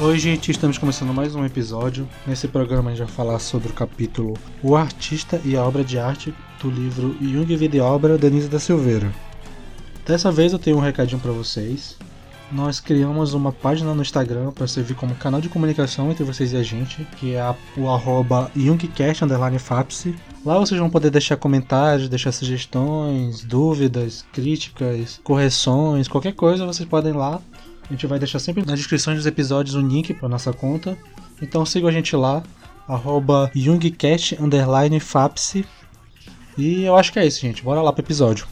Oi, gente, estamos começando mais um episódio. Nesse programa a gente vai falar sobre o capítulo O Artista e a Obra de Arte do livro Jung Vida e Obra, Denise da Silveira. Dessa vez eu tenho um recadinho para vocês. Nós criamos uma página no Instagram para servir como canal de comunicação entre vocês e a gente, que é o arroba JungCast_FAPSI. Lá vocês vão poder deixar comentários, deixar sugestões, dúvidas, críticas, correções, qualquer coisa vocês podem lá a gente vai deixar sempre na descrição dos episódios o link para nossa conta. Então siga a gente lá, arroba. E eu acho que é isso, gente. Bora lá pro episódio.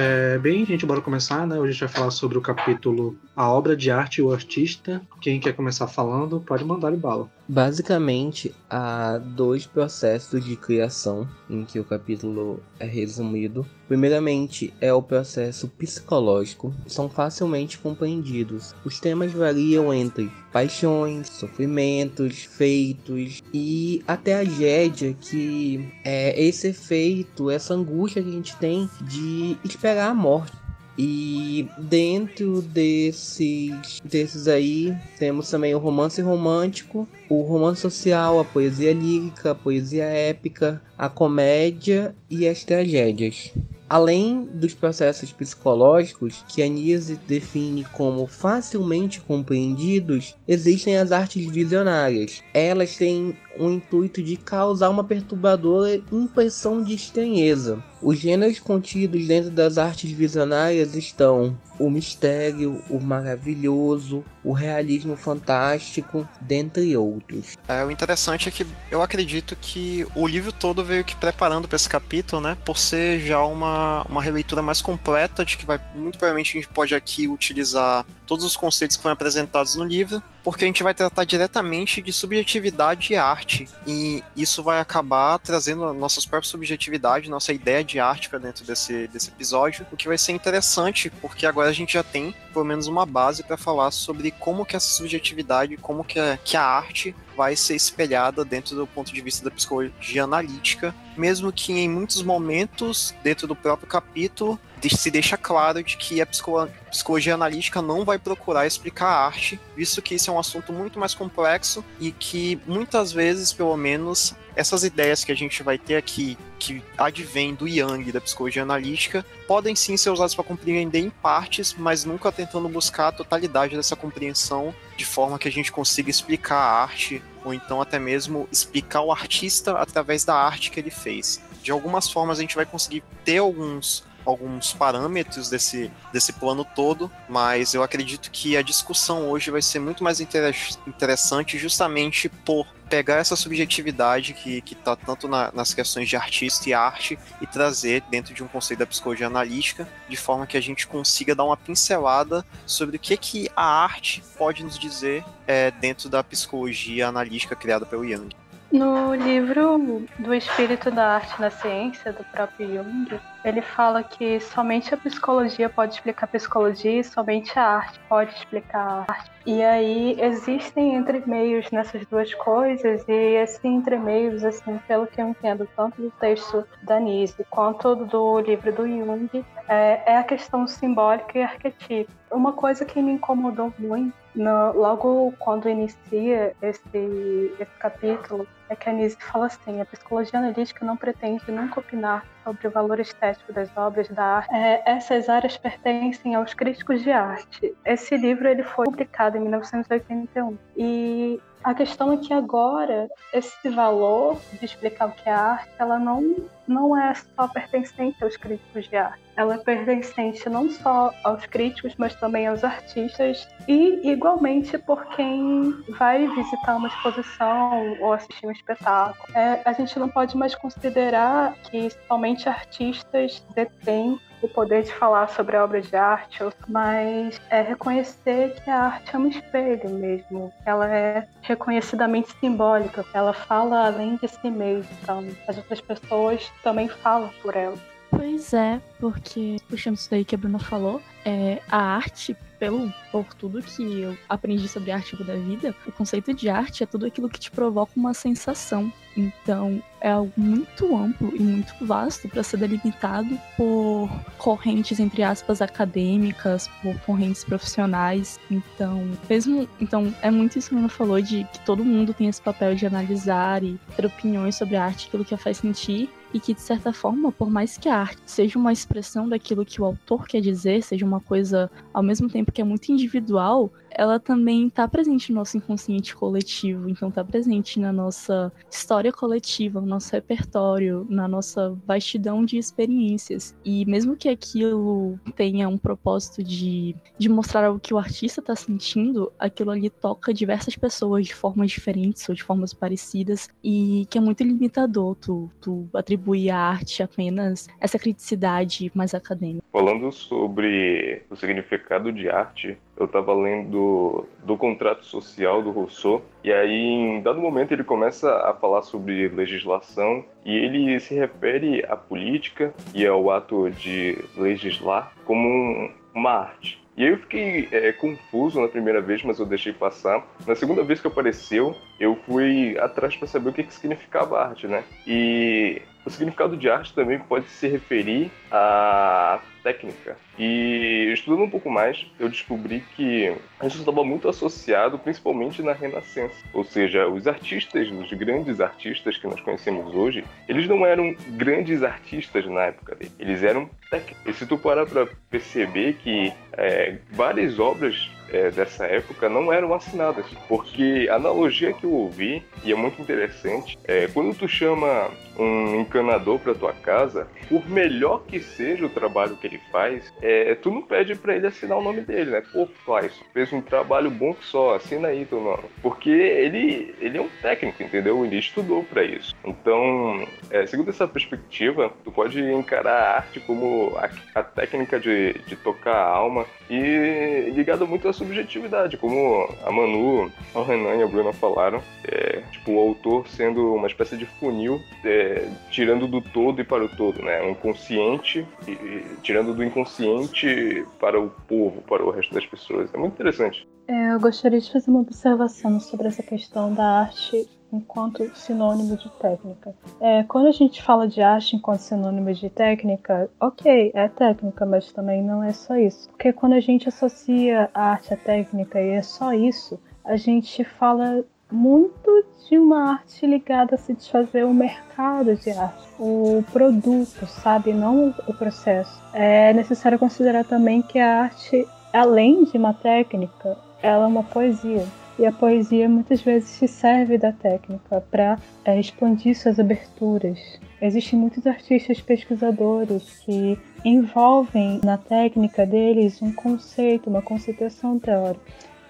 É, bem, gente, bora começar, né? Hoje a gente vai falar sobre o capítulo A Obra de Arte e o Artista. Quem quer começar falando, pode mandar de bala. Basicamente, há dois processos de criação em que o capítulo é resumido. Primeiramente, é o processo psicológico, são facilmente compreendidos. Os temas variam entre paixões, sofrimentos, feitos e até a gédia, que é esse efeito, essa angústia que a gente tem de esperar a morte. E dentro desses, desses aí, temos também o romance romântico, o romance social, a poesia lírica, a poesia épica, a comédia e as tragédias. Além dos processos psicológicos, que Anise define como facilmente compreendidos, existem as artes visionárias. Elas têm o intuito de causar uma perturbadora impressão de estranheza. Os gêneros contidos dentro das artes visionárias estão o mistério, o maravilhoso, o realismo fantástico, dentre outros. É, o interessante é que eu acredito que o livro todo veio que preparando para esse capítulo, né? Por ser já uma, uma releitura mais completa, de que vai muito provavelmente a gente pode aqui utilizar todos os conceitos que foram apresentados no livro, porque a gente vai tratar diretamente de subjetividade e arte. E isso vai acabar trazendo a nossa própria subjetividade, nossa ideia de arte para dentro desse, desse episódio, o que vai ser interessante, porque agora a gente já tem pelo menos uma base para falar sobre como que essa subjetividade, como que a, que a arte vai ser espelhada dentro do ponto de vista da psicologia analítica, mesmo que em muitos momentos, dentro do próprio capítulo, se deixa claro de que a psicologia analítica não vai procurar explicar a arte, visto que isso é um assunto muito mais complexo e que muitas vezes, pelo menos, essas ideias que a gente vai ter aqui, que advêm do Yang, da psicologia analítica, podem sim ser usadas para compreender em partes, mas nunca tentando buscar a totalidade dessa compreensão de forma que a gente consiga explicar a arte, ou então até mesmo explicar o artista através da arte que ele fez. De algumas formas a gente vai conseguir ter alguns alguns parâmetros desse, desse plano todo, mas eu acredito que a discussão hoje vai ser muito mais interessante justamente por pegar essa subjetividade que está tanto na, nas questões de artista e arte e trazer dentro de um conceito da psicologia analítica, de forma que a gente consiga dar uma pincelada sobre o que, que a arte pode nos dizer é, dentro da psicologia analítica criada pelo Jung. No livro do Espírito da Arte na Ciência, do próprio Jung, ele fala que somente a psicologia pode explicar a psicologia e somente a arte pode explicar a arte. E aí existem entremeios nessas duas coisas, e esses entremeios, assim, pelo que eu entendo, tanto do texto da Nise quanto do livro do Jung, é, é a questão simbólica e arquetípica. Uma coisa que me incomodou muito, no, logo quando inicia esse, esse capítulo, é que a Nise fala assim: a psicologia analítica não pretende nunca opinar sobre o valor estético das obras da arte. É, essas áreas pertencem aos críticos de arte. Esse livro ele foi publicado em 1981 e a questão é que agora esse valor de explicar o que é arte, ela não não é só pertencente aos críticos de arte. Ela é pertencente não só aos críticos, mas também aos artistas e igualmente por quem vai visitar uma exposição ou assistir um espetáculo. É, a gente não pode mais considerar que somente artistas detêm o poder de falar sobre a obra de arte, mas é reconhecer que a arte é um espelho mesmo. Ela é reconhecidamente simbólica. Ela fala além de si mesma. Então, as outras pessoas também falam por ela. Pois é, porque, puxando isso daí que a Bruna falou, é, a arte, pelo, por tudo que eu aprendi sobre arte da vida, o conceito de arte é tudo aquilo que te provoca uma sensação. Então, é algo muito amplo e muito vasto para ser delimitado por correntes, entre aspas, acadêmicas, por correntes profissionais. Então, mesmo. Então, é muito isso que a Ana falou, de que todo mundo tem esse papel de analisar e ter opiniões sobre a arte, aquilo que a faz sentir e que de certa forma, por mais que a arte seja uma expressão daquilo que o autor quer dizer, seja uma coisa ao mesmo tempo que é muito individual, ela também está presente no nosso inconsciente coletivo, então está presente na nossa história coletiva, no nosso repertório, na nossa vastidão de experiências. E mesmo que aquilo tenha um propósito de, de mostrar o que o artista está sentindo, aquilo ali toca diversas pessoas de formas diferentes ou de formas parecidas e que é muito limitador tu, tu atribuir à arte apenas essa criticidade mais acadêmica. Falando sobre o significado de arte, eu estava lendo do contrato social do Rousseau e aí em dado momento ele começa a falar sobre legislação e ele se refere à política e ao ato de legislar como uma arte. E aí eu fiquei é, confuso na primeira vez, mas eu deixei passar. Na segunda vez que apareceu, eu fui atrás para saber o que, que significava arte, né? E o significado de arte também pode se referir à técnica. E estudando um pouco mais, eu descobri que isso estava muito associado principalmente na Renascença. Ou seja, os artistas, os grandes artistas que nós conhecemos hoje, eles não eram grandes artistas na época dele, eles eram técnicos. E se tu parar para perceber que é, várias obras é, dessa época não eram assinadas, porque a analogia que eu ouvi, e é muito interessante, é quando tu chama um encanador para tua casa, por melhor que seja o trabalho que ele faz, é, tu não pede para ele assinar o nome dele, né? Pô, faz, fez um trabalho bom que só, assina aí teu nome. Porque ele, ele é um técnico, entendeu? Ele estudou para isso. Então, é, segundo essa perspectiva, tu pode encarar a arte como a, a técnica de, de tocar a alma e ligado muito à subjetividade, como a Manu, o Renan e a Bruna falaram, é, tipo, o autor sendo uma espécie de funil, é, tirando do todo e para o todo, né? Um consciente, e, e, tirando do inconsciente para o povo, para o resto das pessoas. É muito interessante. É, eu gostaria de fazer uma observação sobre essa questão da arte enquanto sinônimo de técnica. É, quando a gente fala de arte enquanto sinônimo de técnica, ok, é técnica, mas também não é só isso. Porque quando a gente associa a arte à técnica e é só isso, a gente fala muito de uma arte ligada a satisfazer o mercado de arte, o produto, sabe? Não o processo. É necessário considerar também que a arte, além de uma técnica, ela é uma poesia. E a poesia muitas vezes se serve da técnica para é, expandir suas aberturas. Existem muitos artistas pesquisadores que envolvem na técnica deles um conceito, uma conceituação teórica.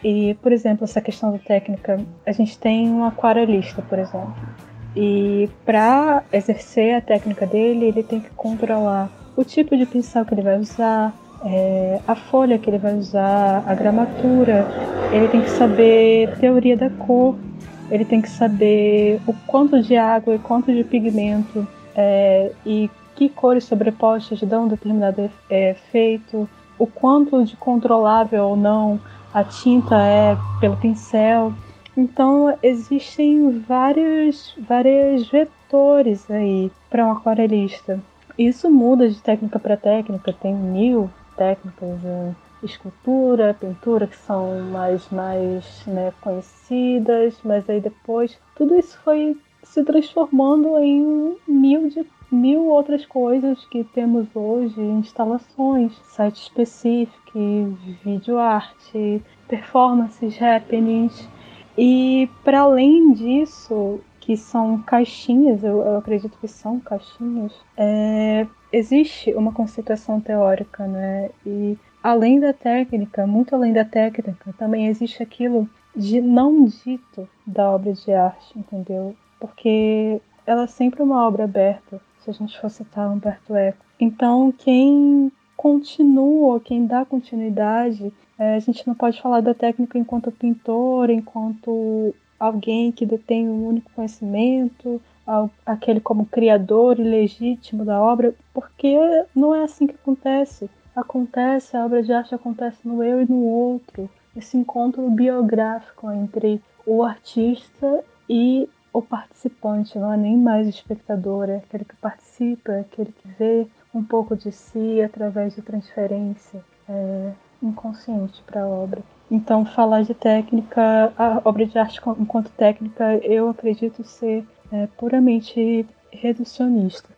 E, por exemplo, essa questão da técnica, a gente tem um aquarelista, por exemplo. E para exercer a técnica dele, ele tem que controlar o tipo de pincel que ele vai usar, é, a folha que ele vai usar, a gramatura, ele tem que saber teoria da cor, ele tem que saber o quanto de água e quanto de pigmento é, e que cores sobrepostas dão determinado efeito, o quanto de controlável ou não a tinta é pelo pincel. Então existem vários, vários vetores aí para um aquarelista. Isso muda de técnica para técnica, tem mil técnicas de escultura, pintura que são mais, mais né, conhecidas, mas aí depois tudo isso foi se transformando em mil de mil outras coisas que temos hoje, instalações, site específico, vídeo arte, performances, happenings. E para além disso, que são caixinhas, eu, eu acredito que são caixinhas, é, existe uma conceituação teórica, né? E além da técnica, muito além da técnica, também existe aquilo de não dito da obra de arte, entendeu? Porque ela é sempre uma obra aberta, se a gente for citar Humberto Eco. Então, quem continua, quem dá continuidade. É, a gente não pode falar da técnica enquanto pintor, enquanto alguém que detém um único conhecimento, aquele como criador ilegítimo da obra, porque não é assim que acontece. Acontece, a obra de arte acontece no eu e no outro. Esse encontro biográfico entre o artista e o participante, não é nem mais o espectador, é aquele que participa, é aquele que vê um pouco de si através de transferência é, inconsciente para a obra. Então, falar de técnica, a obra de arte enquanto técnica, eu acredito ser é, puramente reducionista.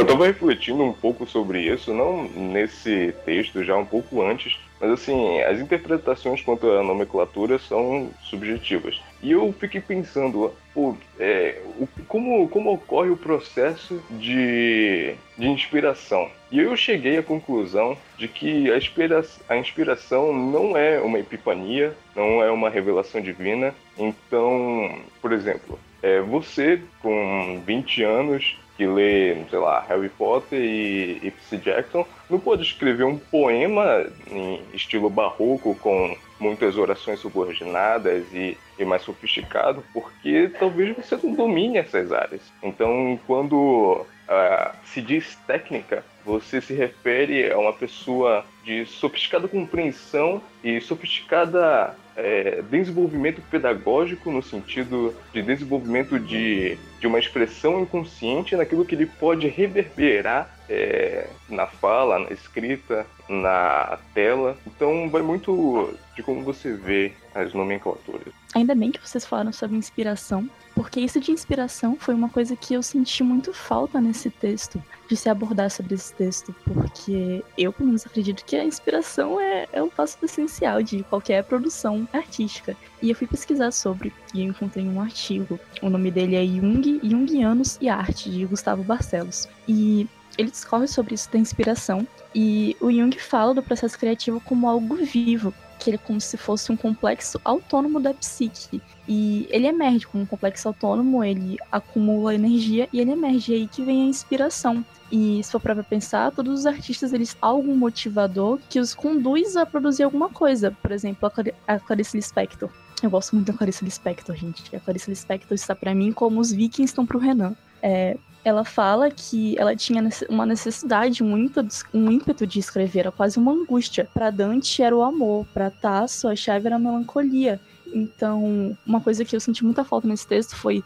Eu estava refletindo um pouco sobre isso, não nesse texto, já um pouco antes, mas assim, as interpretações quanto à nomenclatura são subjetivas. E eu fiquei pensando, pô, é, como, como ocorre o processo de, de inspiração? E eu cheguei à conclusão de que a, inspira, a inspiração não é uma epifania, não é uma revelação divina. Então, por exemplo, é, você com 20 anos que lê, sei lá, Harry Potter e, e Percy Jackson, não pode escrever um poema em estilo barroco com muitas orações subordinadas e, e mais sofisticado, porque talvez você não domine essas áreas. Então, quando uh, se diz técnica, você se refere a uma pessoa de sofisticada compreensão e sofisticada é, desenvolvimento pedagógico no sentido de desenvolvimento de, de uma expressão inconsciente naquilo que ele pode reverberar é, na fala, na escrita, na tela. Então vai muito de como você vê as nomenclaturas. Ainda bem que vocês falaram sobre inspiração, porque isso de inspiração foi uma coisa que eu senti muito falta nesse texto, de se abordar sobre esse texto, porque eu, pelo menos, acredito que a inspiração é, é um passo essencial de qualquer produção artística. E eu fui pesquisar sobre, e encontrei um artigo. O nome dele é Jung, Jungianos e Arte, de Gustavo Barcelos. E ele discorre sobre isso da inspiração, e o Jung fala do processo criativo como algo vivo, que ele é como se fosse um complexo autônomo da psique. E ele emerge como um complexo autônomo, ele acumula energia e ele emerge. É aí que vem a inspiração. E se for para pensar, todos os artistas eles têm algum motivador que os conduz a produzir alguma coisa. Por exemplo, a, Clarice Lispector. Eu gosto muito da Clarice Lispector, gente. A Clarice Lispector está para mim como os vikings estão pro Renan. É, ela fala que ela tinha uma necessidade, ímpeto, um ímpeto de escrever, era quase uma angústia. Para Dante era o amor, para Tasso a chave era a melancolia. Então, uma coisa que eu senti muita falta nesse texto foi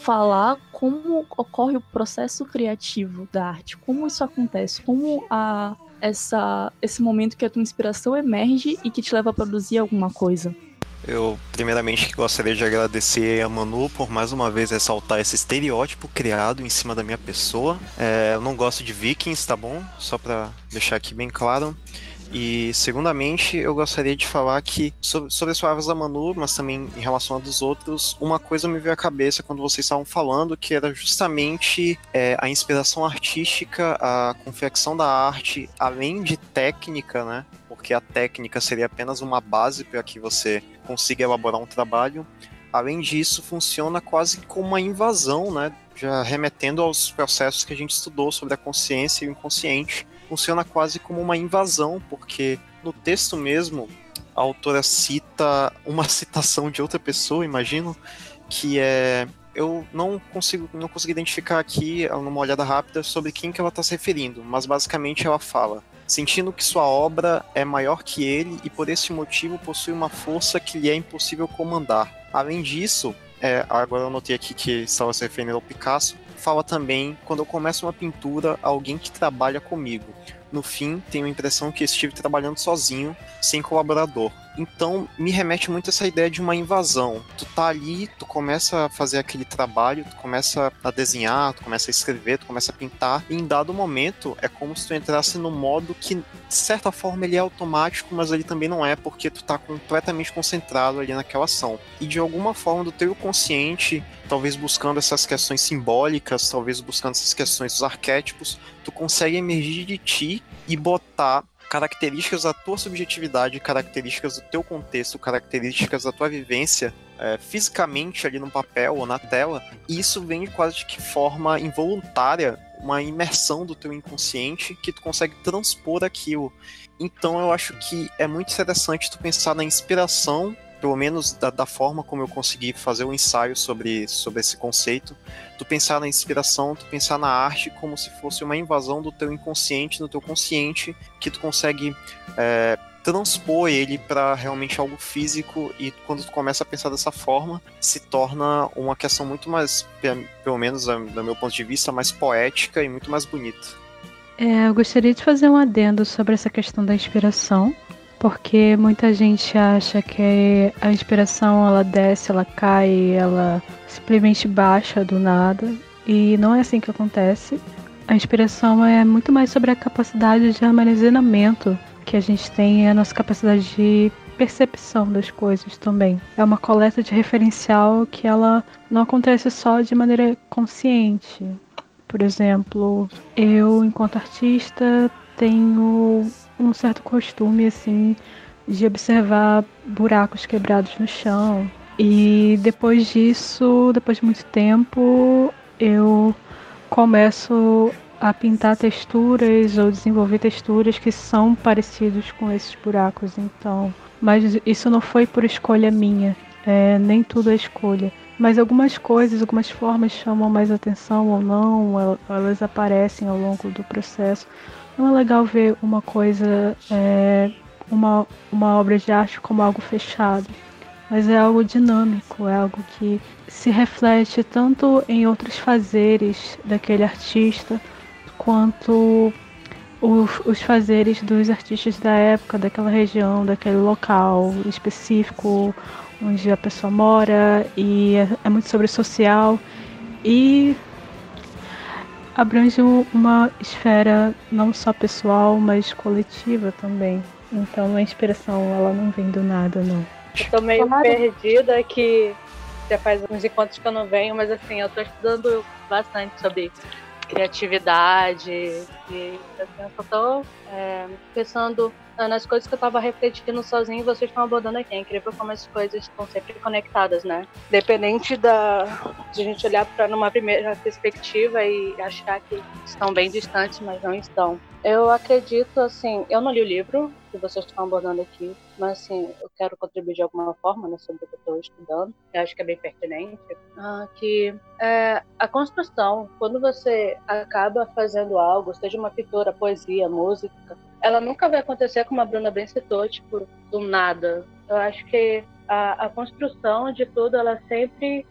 falar como ocorre o processo criativo da arte, como isso acontece, como a, essa, esse momento que a tua inspiração emerge e que te leva a produzir alguma coisa. Eu, primeiramente, gostaria de agradecer a Manu por mais uma vez ressaltar esse estereótipo criado em cima da minha pessoa. É, eu não gosto de vikings, tá bom? Só para deixar aqui bem claro. E, segundamente, eu gostaria de falar que, sobre, as palavras da Manu, mas também em relação a dos outros, uma coisa me veio à cabeça quando vocês estavam falando, que era justamente é, a inspiração artística, a confecção da arte, além de técnica, né? Porque a técnica seria apenas uma base para que você consiga elaborar um trabalho. Além disso, funciona quase como uma invasão, né? Já remetendo aos processos que a gente estudou sobre a consciência e o inconsciente funciona quase como uma invasão, porque no texto mesmo a autora cita uma citação de outra pessoa, imagino, que é eu não consigo não consigo identificar aqui numa olhada rápida sobre quem que ela está se referindo, mas basicamente ela fala sentindo que sua obra é maior que ele e por esse motivo possui uma força que lhe é impossível comandar. Além disso, é, agora eu notei aqui que estava se referindo ao Picasso, fala também quando eu começo uma pintura, alguém que trabalha comigo. No fim, tenho a impressão que estive trabalhando sozinho, sem colaborador. Então me remete muito a essa ideia de uma invasão. Tu tá ali, tu começa a fazer aquele trabalho, tu começa a desenhar, tu começa a escrever, tu começa a pintar, e em dado momento é como se tu entrasse no modo que, de certa forma, ele é automático, mas ele também não é, porque tu tá completamente concentrado ali naquela ação. E de alguma forma do teu consciente, talvez buscando essas questões simbólicas, talvez buscando essas questões dos arquétipos, tu consegue emergir de ti e botar características da tua subjetividade, características do teu contexto, características da tua vivência é, fisicamente ali no papel ou na tela, e isso vem de quase de que forma involuntária, uma imersão do teu inconsciente que tu consegue transpor aquilo. Então eu acho que é muito interessante tu pensar na inspiração pelo menos da, da, forma como eu consegui fazer o um ensaio sobre, sobre esse conceito, tu pensar na inspiração, tu pensar na arte como se fosse uma invasão do teu inconsciente no teu consciente, que tu consegue é, transpor ele para realmente algo físico e quando tu começa a pensar dessa forma, se torna uma questão muito mais, pelo menos do meu ponto de vista, mais poética e muito mais bonita. É, eu gostaria de fazer um adendo sobre essa questão da inspiração, porque muita gente acha que a inspiração ela desce, ela cai, ela simplesmente baixa do nada e não é assim que acontece. A inspiração é muito mais sobre a capacidade de armazenamento que a gente tem e a nossa capacidade de percepção das coisas também. É uma coleta de referencial que ela não acontece só de maneira consciente. Por exemplo, eu, enquanto artista, tenho um certo costume, assim, de observar buracos quebrados no chão. E depois disso, depois de muito tempo, eu começo a pintar texturas ou desenvolver texturas que são parecidos com esses buracos. Então, mas isso não foi por escolha minha. É, nem tudo é escolha. Mas algumas coisas, algumas formas chamam mais atenção ou não, elas aparecem ao longo do processo. Não é legal ver uma coisa, é, uma, uma obra de arte como algo fechado, mas é algo dinâmico, é algo que se reflete tanto em outros fazeres daquele artista, quanto os, os fazeres dos artistas da época, daquela região, daquele local específico onde a pessoa mora, e é, é muito sobre social. E abrange uma esfera não só pessoal, mas coletiva também. Então a inspiração ela não vem do nada, não. Eu tô meio claro. perdida que já faz uns encontros que eu não venho, mas assim, eu tô estudando bastante sobre criatividade e assim, eu só tô é, pensando nas coisas que eu tava refletindo sozinho, vocês estão abordando aqui. É incrível como as coisas estão sempre conectadas, né? Dependente da de a gente olhar para numa primeira perspectiva e achar que estão bem distantes, mas não estão. Eu acredito, assim, eu não li o livro que vocês estão abordando aqui, mas assim, eu quero contribuir de alguma forma né, sobre o que eu estou estudando, eu acho que é bem pertinente, ah, que é, a construção, quando você acaba fazendo algo, seja uma pintura, poesia, música, ela nunca vai acontecer como a Bruna bem citou, tipo, do nada. Eu acho que a, a construção de tudo, ela sempre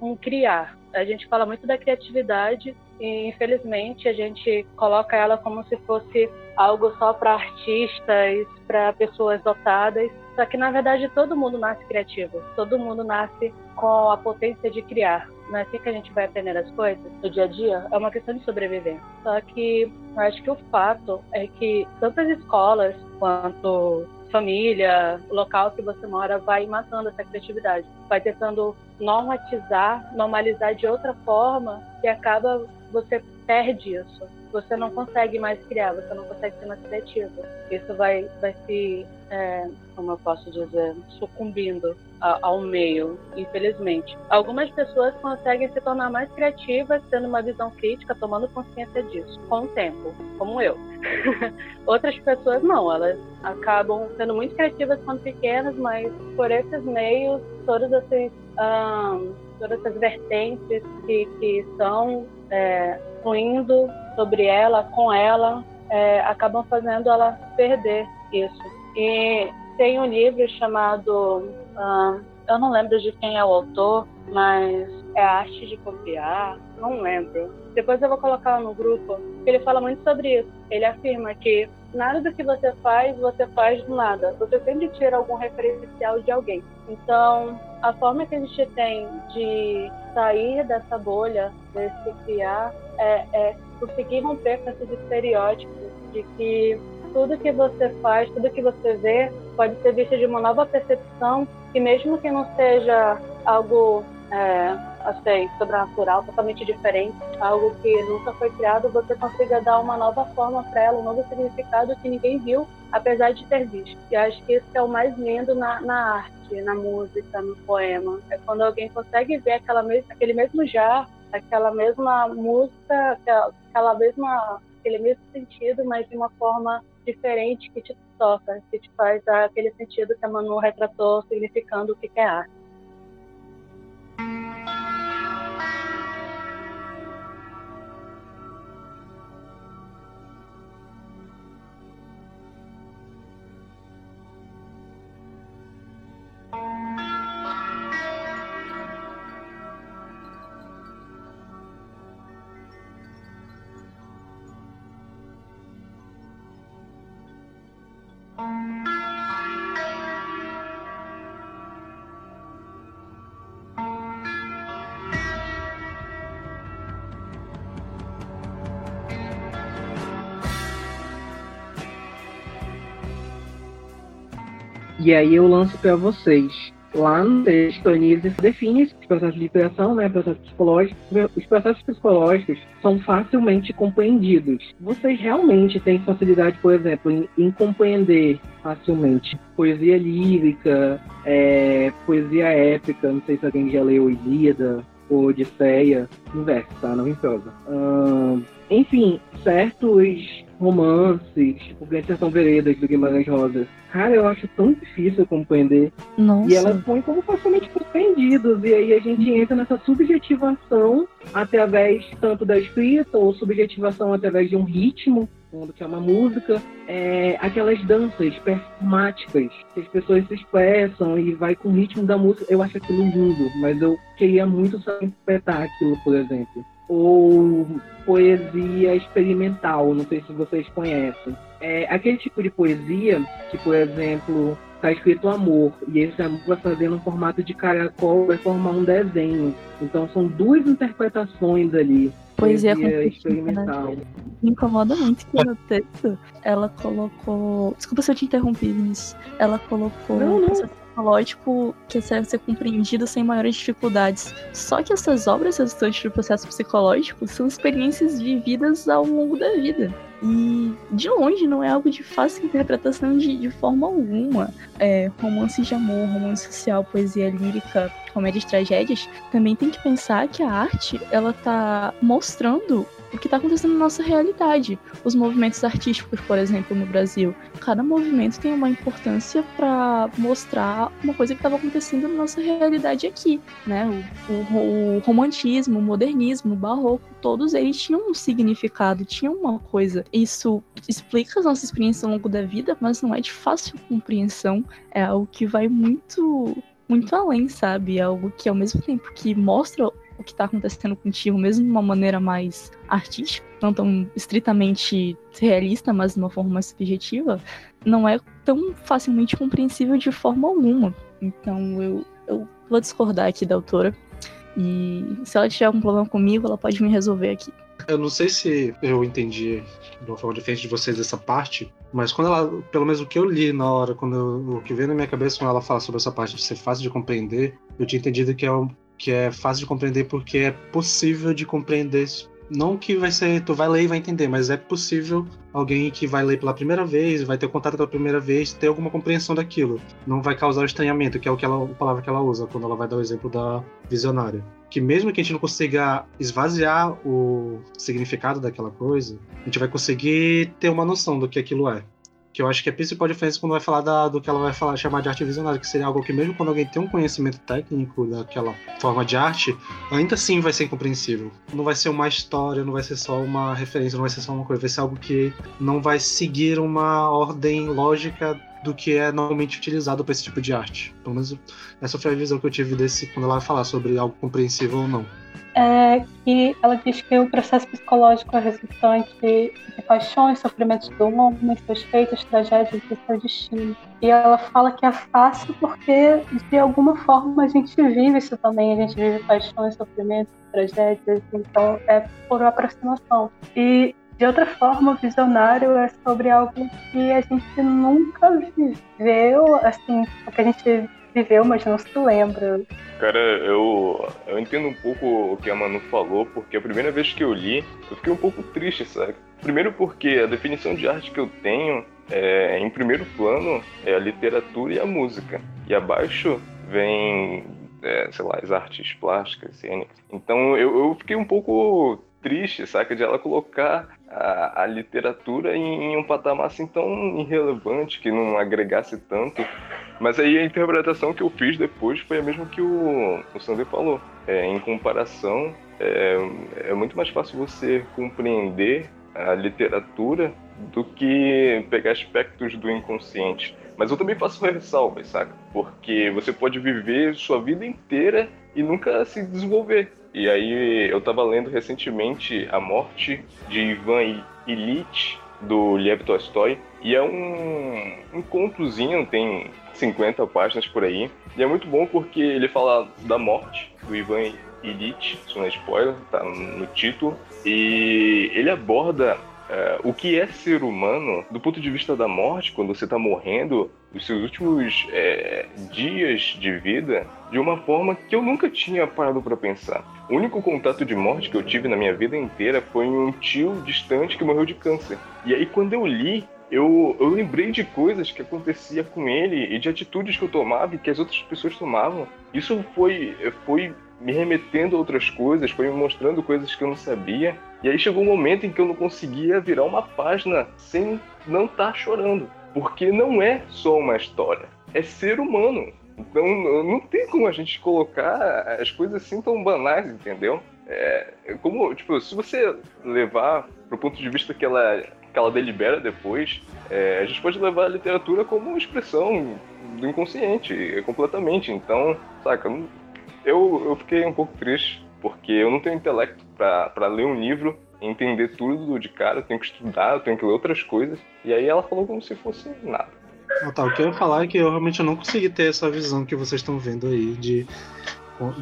um criar. A gente fala muito da criatividade e, infelizmente, a gente coloca ela como se fosse algo só para artistas, para pessoas dotadas. Só que, na verdade, todo mundo nasce criativo. Todo mundo nasce com a potência de criar. Não é assim que a gente vai aprender as coisas no dia a dia? É uma questão de sobrevivência. Só que eu acho que o fato é que tanto as escolas quanto família, o local que você mora, vai matando essa criatividade. Vai tentando normatizar, normalizar de outra forma e acaba você perde isso. Você não consegue mais criar, você não consegue ser mais criativo. Isso vai, vai se, é, como eu posso dizer, sucumbindo ao meio, infelizmente. Algumas pessoas conseguem se tornar mais criativas tendo uma visão crítica, tomando consciência disso, com o tempo, como eu. Outras pessoas não, elas acabam sendo muito criativas quando pequenas, mas por esses meios, todas essas, um, todas essas vertentes que, que estão é, fluindo sobre ela, com ela, é, acabam fazendo ela perder isso. E tem um livro chamado, eu não lembro de quem é o autor, mas é a arte de copiar, não lembro. Depois eu vou colocar no grupo. Ele fala muito sobre isso. Ele afirma que nada do que você faz, você faz do nada. Você sempre tira algum referencial de alguém. Então, a forma que a gente tem de sair dessa bolha, desse criar, é, é conseguir romper com esses estereótipos de que tudo que você faz, tudo que você vê, pode ser visto de uma nova percepção, e mesmo que não seja algo é, assim, sobrenatural, totalmente diferente, algo que nunca foi criado, você consiga dar uma nova forma para ela, um novo significado que ninguém viu, apesar de ter visto. E acho que isso é o mais lindo na, na arte, na música, no poema. É quando alguém consegue ver aquela aquele mesmo já, aquela mesma música, aquela, aquela mesma, aquele mesmo sentido, mas de uma forma diferente que te toca, que te faz aquele sentido que a Manu retratou, significando o que é arte. E aí eu lanço para vocês. Lá no texto, a define os processos de criação, né, processos psicológicos. Os processos psicológicos são facilmente compreendidos. Vocês realmente têm facilidade, por exemplo, em, em compreender facilmente poesia lírica, é, poesia épica, não sei se alguém já leu Ilíada ou Odisseia, em verso, tá? Não em prosa. Hum, enfim, certos romances, tipo Grande Sertão Veredas do Guimarães Rosa. Cara, eu acho tão difícil compreender. Nossa. E elas põem como facilmente compreendidos. E aí a gente entra nessa subjetivação através tanto da escrita ou subjetivação através de um ritmo, que é uma música, é, aquelas danças performáticas que as pessoas se expressam e vai com o ritmo da música. Eu acho aquilo lindo, mas eu queria muito saber interpretar aquilo, por exemplo ou poesia experimental, não sei se vocês conhecem. É aquele tipo de poesia que, por exemplo, está escrito amor, e esse amor vai fazer no formato de caracol, vai formar um desenho. Então são duas interpretações ali. Poesia, experimental. Né? Me incomoda muito que no texto ela colocou. Desculpa se eu te interrompi, Vinícius. Ela colocou. Não, não psicológico que serve ser compreendido sem maiores dificuldades. Só que essas obras resultantes do processo psicológico são experiências vividas ao longo da vida. E de longe não é algo de fácil interpretação de, de forma alguma. É, romances de amor, romance social, poesia lírica, comédias tragédias, também tem que pensar que a arte ela tá mostrando o que está acontecendo na nossa realidade. Os movimentos artísticos, por exemplo, no Brasil, cada movimento tem uma importância para mostrar uma coisa que estava acontecendo na nossa realidade aqui, né? O, o, o, romantismo, o modernismo, o barroco, todos eles tinham um significado, tinham uma coisa. Isso explica as nossas experiências ao longo da vida, mas não é de fácil compreensão. É algo que vai muito muito além, sabe? É algo que ao mesmo tempo que mostra o que está acontecendo contigo, mesmo de uma maneira mais artística, não tão estritamente realista, mas de uma forma mais subjetiva, não é tão facilmente compreensível de forma alguma. Então eu, eu vou discordar aqui da autora. E se ela tiver algum problema comigo, ela pode me resolver aqui. Eu não sei se eu entendi de uma forma diferente de vocês essa parte, mas quando ela, pelo menos o que eu li na hora, quando eu, o que veio na minha cabeça quando ela fala sobre essa parte de ser fácil de compreender, eu tinha entendido que é que é fácil de compreender porque é possível de compreender. Não que vai ser, tu vai ler e vai entender, mas é possível alguém que vai ler pela primeira vez, vai ter contato pela primeira vez, ter alguma compreensão daquilo. Não vai causar estranhamento, que é o que ela, a palavra que ela usa quando ela vai dar o exemplo da visionária. Que mesmo que a gente não consiga esvaziar o significado daquela coisa, a gente vai conseguir ter uma noção do que aquilo é que eu acho que é a principal diferença quando vai falar da, do que ela vai falar, chamar de arte visionária, que seria algo que mesmo quando alguém tem um conhecimento técnico daquela forma de arte, ainda assim vai ser incompreensível. Não vai ser uma história, não vai ser só uma referência, não vai ser só uma coisa, vai ser algo que não vai seguir uma ordem lógica do que é normalmente utilizado para esse tipo de arte. Pelo menos essa foi a visão que eu tive desse quando ela vai falar sobre algo compreensível ou não. É que ela diz que o processo psicológico é resultante de paixões, sofrimentos do homem, seus feitos, tragédias e seu destino. E ela fala que é fácil porque, de alguma forma, a gente vive isso também. A gente vive paixões, sofrimentos, tragédias, então é por aproximação. E de outra forma, o visionário é sobre algo que a gente nunca viveu, assim, que a gente viveu, mas não se lembra. Cara, eu, eu entendo um pouco o que a Manu falou, porque a primeira vez que eu li, eu fiquei um pouco triste, sabe? Primeiro porque a definição de arte que eu tenho, é, em primeiro plano, é a literatura e a música. E abaixo vem, é, sei lá, as artes plásticas, cênicas. Então eu, eu fiquei um pouco triste, saca? De ela colocar a, a literatura em, em, um patamar assim tão irrelevante, que não agregasse tanto. Mas aí a interpretação que eu fiz depois foi a mesma que o, o Sander falou. É, em comparação, é, é muito mais fácil você compreender a literatura do que pegar aspectos do inconsciente. Mas eu também faço ressalvas, saca? Porque você pode viver sua vida inteira e nunca se desenvolver. E aí eu tava lendo recentemente A Morte de Ivan Illich, do Lev Tolstói, e é um, um contozinho, tem 50 páginas por aí, e é muito bom porque ele fala da morte do Ivan Illich, isso não é spoiler, tá no título, e ele aborda é, o que é ser humano do ponto de vista da morte, quando você está morrendo, os seus últimos é, dias de vida, de uma forma que eu nunca tinha parado para pensar. O único contato de morte que eu tive na minha vida inteira foi um tio distante que morreu de câncer. E aí, quando eu li, eu, eu lembrei de coisas que acontecia com ele e de atitudes que eu tomava e que as outras pessoas tomavam. Isso foi, foi me remetendo a outras coisas, foi me mostrando coisas que eu não sabia. E aí chegou um momento em que eu não conseguia virar uma página sem não estar tá chorando. Porque não é só uma história, é ser humano. Então não tem como a gente colocar as coisas assim tão banais, entendeu? É, como, tipo, se você levar pro ponto de vista que ela, que ela delibera depois, é, a gente pode levar a literatura como uma expressão do inconsciente, completamente. Então, saca, eu, eu fiquei um pouco triste, porque eu não tenho intelecto para ler um livro entender tudo de cara, eu tenho que estudar, eu tenho que ler outras coisas. E aí ela falou como se fosse nada. Ah, tá, o que eu ia falar é que eu realmente não consegui ter essa visão que vocês estão vendo aí de,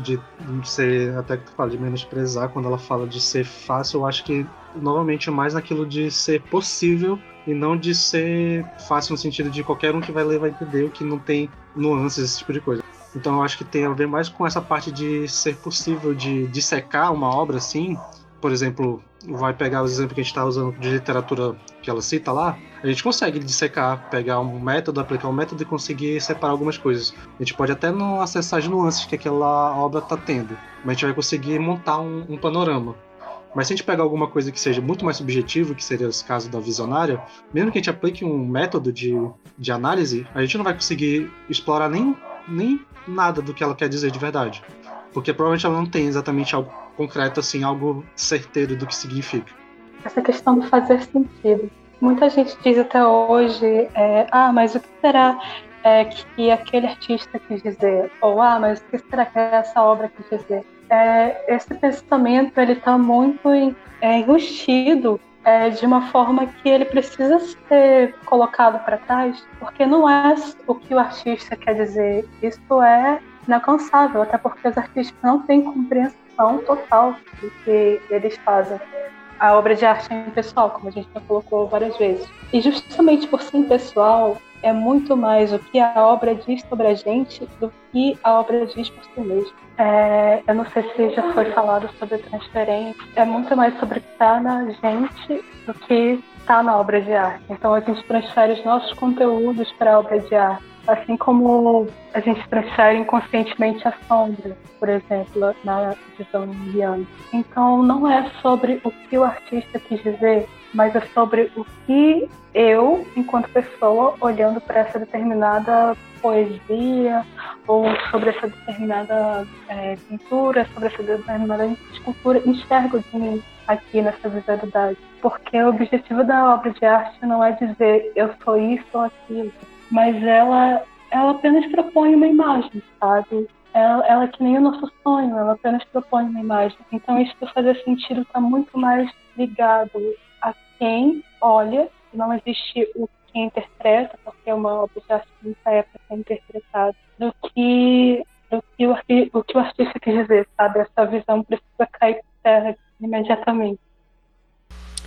de, de ser, até que tu fala, de menosprezar quando ela fala de ser fácil, eu acho que novamente é mais naquilo de ser possível e não de ser fácil no sentido de qualquer um que vai ler vai entender o que não tem nuances, esse tipo de coisa. Então eu acho que tem a ver mais com essa parte de ser possível de dissecar uma obra assim. Por exemplo, vai pegar os exemplos que a gente está usando de literatura que ela cita lá, a gente consegue dissecar, pegar um método, aplicar um método e conseguir separar algumas coisas. A gente pode até não acessar as nuances que aquela obra está tendo, mas a gente vai conseguir montar um, um, panorama. Mas se a gente pegar alguma coisa que seja muito mais subjetivo, que seria esse caso da visionária, mesmo que a gente aplique um método de, de análise, a gente não vai conseguir explorar nem, nem nada do que ela quer dizer de verdade. Porque provavelmente ela não tem exatamente algo concreto, assim, algo certeiro do que significa. Essa questão do fazer sentido. Muita gente diz até hoje, é, ah, mas o que será é, que aquele artista quis dizer? Ou, ah, mas o que será que essa obra quis dizer? É, esse pensamento, ele está muito é, enrustido é, de uma forma que ele precisa ser colocado para trás, porque não é o que o artista quer dizer, isso é inalcançável, até porque os artistas não têm compreensão total do que eles fazem. A obra de arte é impessoal, como a gente já colocou várias vezes. E justamente por ser impessoal, é muito mais o que a obra diz sobre a gente do que a obra diz por si mesma. É, eu não sei se já foi falado sobre transferência, é muito mais sobre o que está na gente do que está na obra de arte. Então a gente transfere os nossos conteúdos para a obra de arte. Assim como a gente transfere inconscientemente a sombra, por exemplo, na visão guiante. Então não é sobre o que o artista quis dizer, mas é sobre o que eu, enquanto pessoa, olhando para essa determinada poesia ou sobre essa determinada é, pintura, sobre essa determinada escultura, enxergo de mim aqui nessa visualidade. Porque o objetivo da obra de arte não é dizer eu sou isso ou aquilo, mas ela, ela apenas propõe uma imagem, sabe? ela, ela é que nem o nosso sonho, ela apenas propõe uma imagem. Então isso do fazer sentido está muito mais ligado quem olha, não existe o quem interpreta, porque é uma nunca é para ser interpretado, do que, do que o, o que o artista quer dizer, sabe? Essa visão precisa cair por terra imediatamente.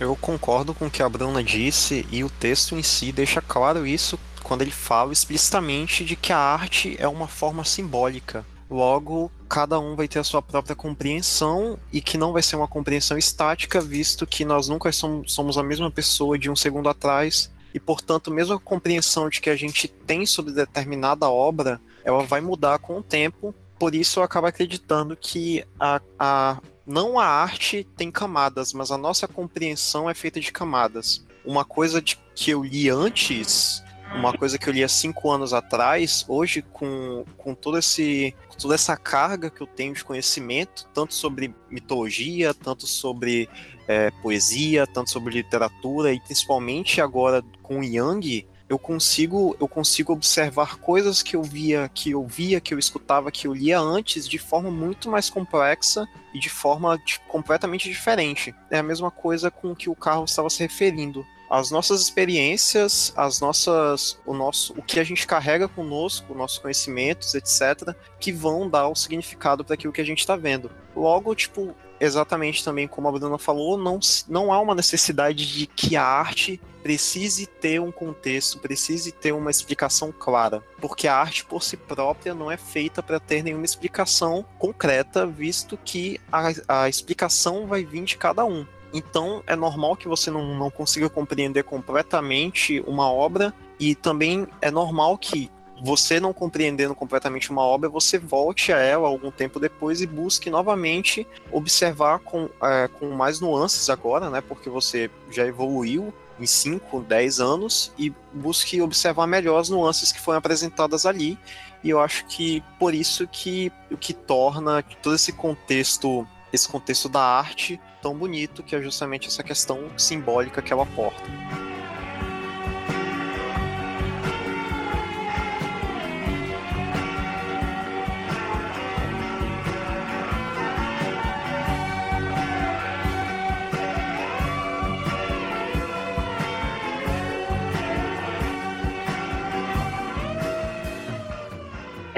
Eu concordo com o que a Bruna disse e o texto em si deixa claro isso quando ele fala explicitamente de que a arte é uma forma simbólica. Logo, cada um vai ter a sua própria compreensão e que não vai ser uma compreensão estática, visto que nós nunca somos a mesma pessoa de um segundo atrás e, portanto, mesmo a compreensão de que a gente tem sobre determinada obra, ela vai mudar com o tempo. Por isso, eu acabo acreditando que a, a não a arte tem camadas, mas a nossa compreensão é feita de camadas. Uma coisa de, que eu li antes, uma coisa que eu li há cinco anos atrás, hoje com, com todo esse, toda essa carga que eu tenho de conhecimento, tanto sobre mitologia, tanto sobre é, poesia, tanto sobre literatura e principalmente agora com Yang, eu consigo eu consigo observar coisas que eu via, que eu via, que eu escutava, que eu lia antes de forma muito mais complexa e de forma de, completamente diferente. É a mesma coisa com que o Carlos estava se referindo. As nossas experiências, as nossas, o nosso, o que a gente carrega conosco, nossos conhecimentos, etc, que vão dar o significado para aquilo que a gente está vendo. Logo, tipo, exatamente também como a Bruna falou, não, não há uma necessidade de que a arte precise ter um contexto, precise ter uma explicação clara, porque a arte por si própria não é feita para ter nenhuma explicação concreta, visto que a, a explicação vai vir de cada um. Então é normal que você não, não consiga compreender completamente uma obra, e também é normal que você não compreendendo completamente uma obra, você volte a ela algum tempo depois e busque novamente observar com, é, com mais nuances agora, né? Porque você já evoluiu em 5, 10 anos e busque observar melhor as nuances que foram apresentadas ali. E eu acho que por isso que o que torna todo esse contexto, esse contexto da arte tão bonito, que é justamente essa questão simbólica que ela aporta.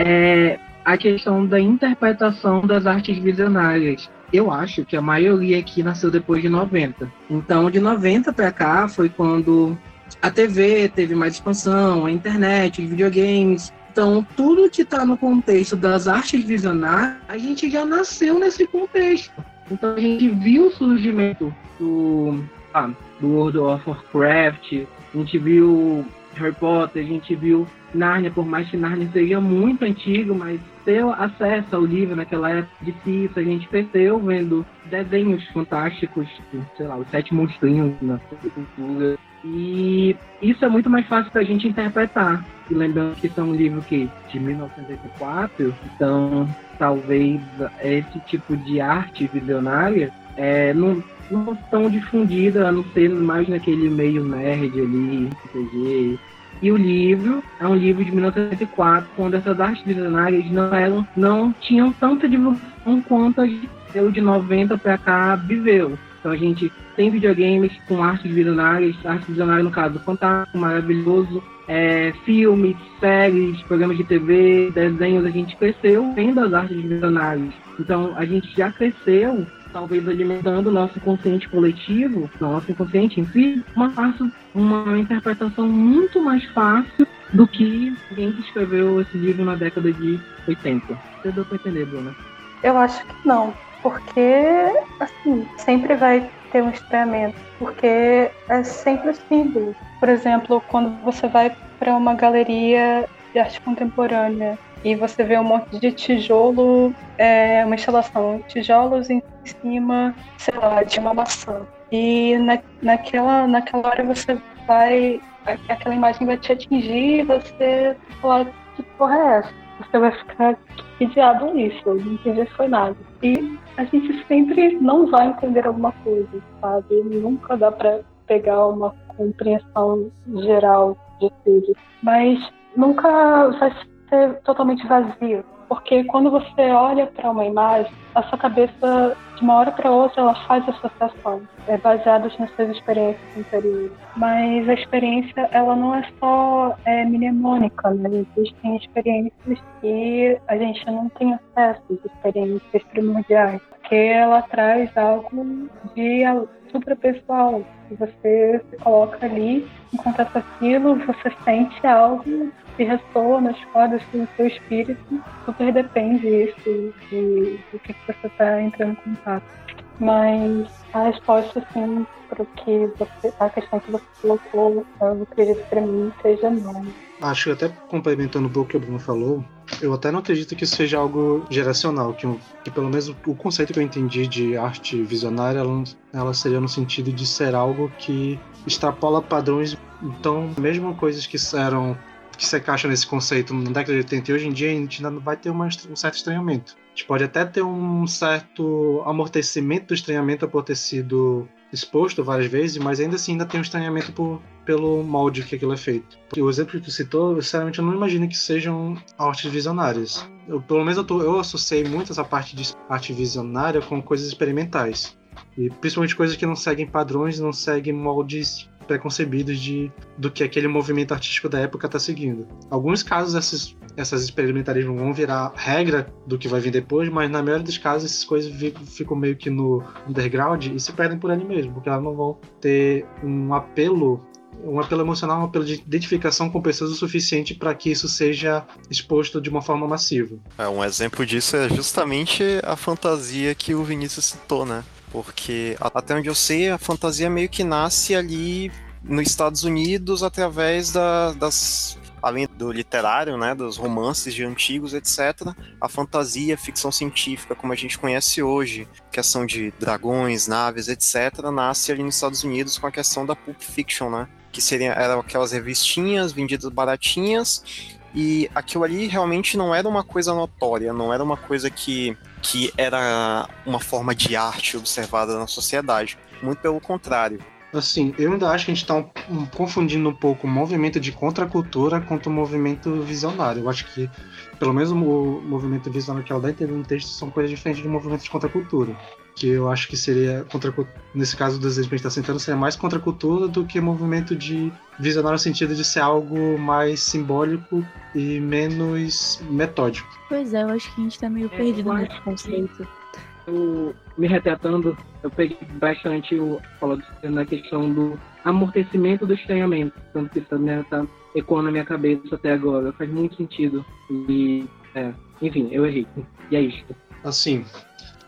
é a questão da interpretação das artes visionárias. Eu acho que a maioria aqui nasceu depois de 90. Então, de 90 para cá foi quando a TV teve mais expansão, a internet, videogames. Então, tudo que está no contexto das artes visionárias, a gente já nasceu nesse contexto. Então, a gente viu o surgimento do, ah, do World of Warcraft, a gente viu Harry Potter, a gente viu Nárnia, por mais que Nárnia seja muito antigo, mas ter acesso ao livro naquela época difícil, a gente cresceu vendo desenhos fantásticos, sei lá, os sete monstrinhos na cultura. E isso é muito mais fácil para a gente interpretar. E lembrando que são um livro que de 1984, então talvez esse tipo de arte visionária é, não, não tão difundida, a não ser mais naquele meio nerd ali, RPG, e o livro é um livro de 1904, quando essas artes visionárias não eram, não tinham tanta divulgação quanto de, de 90 para cá viveu. Então a gente tem videogames com artes visionárias, artes visionárias no caso fantástico, maravilhoso, é, filmes, séries, programas de TV, desenhos, a gente cresceu vendo as artes visionárias. Então a gente já cresceu talvez alimentando nosso consciente coletivo, nosso inconsciente em si, uma, uma interpretação muito mais fácil do que alguém que escreveu esse livro na década de 80. Você deu para entender, Bruna? Eu acho que não, porque, assim, sempre vai ter um estranhamento, porque é sempre símbolo. Por exemplo, quando você vai para uma galeria de arte contemporânea e você vê um monte de tijolo, é, uma instalação, tijolos em cima, sei lá, de uma maçã. E na, naquela, naquela hora você vai, aquela imagem vai te atingir e você falar que porra é essa? Você vai ficar, que diabo é isso? Eu não entendi foi nada. E a gente sempre não vai entender alguma coisa, sabe? Nunca dá pra pegar uma compreensão geral de tudo. Mas nunca vai ser totalmente vazio, porque quando você olha para uma imagem, a sua cabeça, de uma hora para outra, ela faz associações, é baseadas nas suas experiências anteriores. Mas a experiência, ela não é só é, mnemônica, né? Existem experiências que a gente não tem acesso, experiências primordiais, porque ela traz algo de suprapessoal. Você se coloca ali, em contato com aquilo, você sente algo que ressoa nas cordas do seu espírito. Super depende isso de, do que, você está entrando em contato. Mas a resposta, assim, para que você, a questão que você colocou, eu acredito para mim seja não. Acho que até complementando um pouco o que o Bruno falou, eu até não acredito que isso seja algo geracional, que, que pelo menos o conceito que eu entendi de arte visionária, ela, ela seria no sentido de ser algo que extrapola padrões. Então, mesmo coisas que eram que se encaixam nesse conceito na década de 80 e hoje em dia a gente ainda vai ter uma, um certo estranhamento. A gente pode até ter um certo amortecimento do estranhamento por ter sido exposto várias vezes, mas ainda assim ainda tem um estranhamento por, pelo molde que aquilo é feito. O exemplo que tu citou, sinceramente eu não imagino que sejam artes visionárias. Eu, pelo menos eu, tô, eu associei muito essa parte de arte visionária com coisas experimentais. E principalmente coisas que não seguem padrões, não seguem moldes preconcebidos de, do que aquele movimento artístico da época está seguindo. Alguns casos esses, essas experimentarismo vão virar regra do que vai vir depois, mas na maioria dos casos essas coisas ficam meio que no underground e se perdem por ali mesmo, porque elas não vão ter um apelo um apelo emocional, um apelo de identificação com pessoas o suficiente para que isso seja exposto de uma forma massiva. É, um exemplo disso é justamente a fantasia que o Vinícius citou, né? Porque até onde eu sei, a fantasia meio que nasce ali nos Estados Unidos através da, das além do literário, né, dos romances de antigos, etc., a fantasia, a ficção científica, como a gente conhece hoje, questão de dragões, naves, etc., nasce ali nos Estados Unidos com a questão da pulp fiction, né, que seriam eram aquelas revistinhas vendidas baratinhas e aquilo ali realmente não era uma coisa notória, não era uma coisa que que era uma forma de arte observada na sociedade. Muito pelo contrário. Assim, eu ainda acho que a gente está um, um, confundindo um pouco o movimento de contracultura com o movimento visionário. Eu acho que, pelo menos o movimento visionário que ela dá a entender no texto, são coisas diferentes do movimento de contracultura que eu acho que seria contra nesse caso do exemplos que a gente está sentando seria mais contra a cultura do que movimento de visionário no sentido de ser algo mais simbólico e menos metódico. Pois é, eu acho que a gente está meio é, perdido nesse conceito. Eu, me retratando, eu peguei bastante o falando na questão do amortecimento do estranhamento, tanto que isso né, tá ecoando na minha cabeça até agora, faz muito sentido. E, é, enfim, eu errei. E é isso. Assim,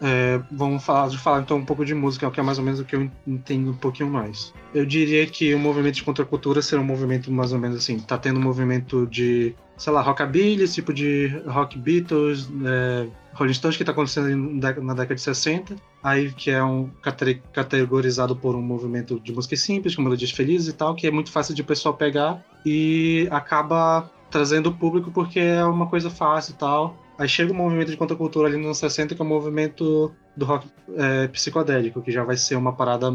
é, vamos falar, falar então um pouco de música, que é mais ou menos o que eu entendo um pouquinho mais. Eu diria que o movimento de contracultura será um movimento mais ou menos assim, tá tendo um movimento de, sei lá, rockabilly, tipo de rock Beatles, é, Rolling Stones que está acontecendo na década de 60, aí que é um categorizado por um movimento de música simples, com melodias felizes e tal, que é muito fácil de o pessoal pegar e acaba trazendo o público porque é uma coisa fácil e tal. Aí chega o movimento de contracultura ali nos anos 60, que é o movimento do rock é, psicodélico, que já vai ser uma parada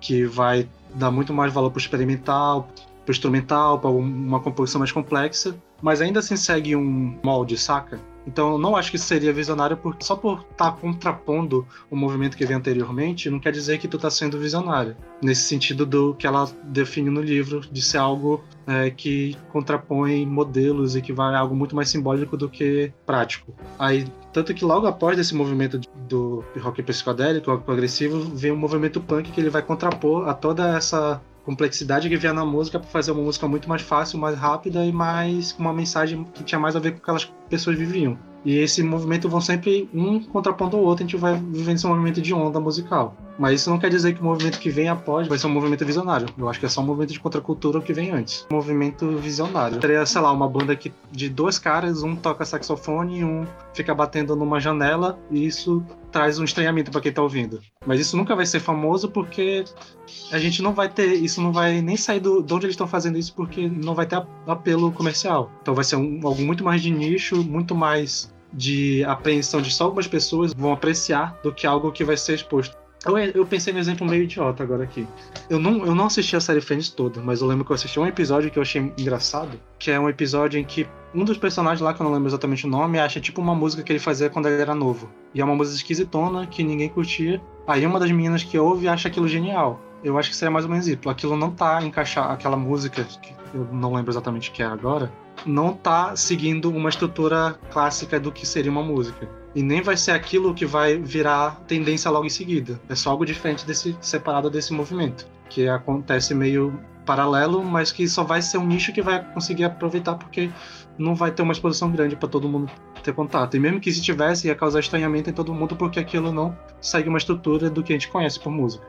que vai dar muito mais valor para o experimental, para o instrumental, para uma composição mais complexa, mas ainda assim segue um molde, saca? Então, eu não acho que seria visionário porque só por estar tá contrapondo o movimento que veio anteriormente, não quer dizer que tu está sendo visionário. Nesse sentido do que ela define no livro, de ser algo é, que contrapõe modelos e que vai algo muito mais simbólico do que prático. Aí, tanto que logo após esse movimento do rock psicodélico, rock progressivo, vem um movimento punk que ele vai contrapor a toda essa complexidade que havia na música para fazer uma música muito mais fácil, mais rápida e mais com uma mensagem que tinha mais a ver com aquelas pessoas viviam. E esse movimento vão sempre um contrapondo ao outro, a gente vai vivendo esse movimento de onda musical. Mas isso não quer dizer que o movimento que vem após vai ser um movimento visionário. Eu acho que é só um movimento de contracultura que vem antes. Um movimento visionário. Teria, sei lá, uma banda que, de dois caras, um toca saxofone e um fica batendo numa janela, e isso traz um estranhamento para quem tá ouvindo. Mas isso nunca vai ser famoso porque a gente não vai ter, isso não vai nem sair do, de onde eles estão fazendo isso porque não vai ter apelo comercial. Então vai ser um, algo muito mais de nicho, muito mais de apreensão de só algumas pessoas vão apreciar do que algo que vai ser exposto. Eu, eu pensei no exemplo meio idiota agora aqui. Eu não, eu não assisti a série Friends toda, mas eu lembro que eu assisti um episódio que eu achei engraçado, que é um episódio em que um dos personagens lá, que eu não lembro exatamente o nome, acha tipo uma música que ele fazia quando ele era novo. E é uma música esquisitona que ninguém curtia. Aí uma das meninas que ouve acha aquilo genial. Eu acho que seria mais ou menos isso. Aquilo não tá encaixar aquela música, que eu não lembro exatamente o que é agora, não tá seguindo uma estrutura clássica do que seria uma música. E nem vai ser aquilo que vai virar tendência logo em seguida. É só algo diferente desse separado desse movimento, que acontece meio paralelo, mas que só vai ser um nicho que vai conseguir aproveitar porque não vai ter uma exposição grande para todo mundo ter contato. E mesmo que se tivesse, ia causar estranhamento em todo mundo porque aquilo não segue uma estrutura do que a gente conhece por música.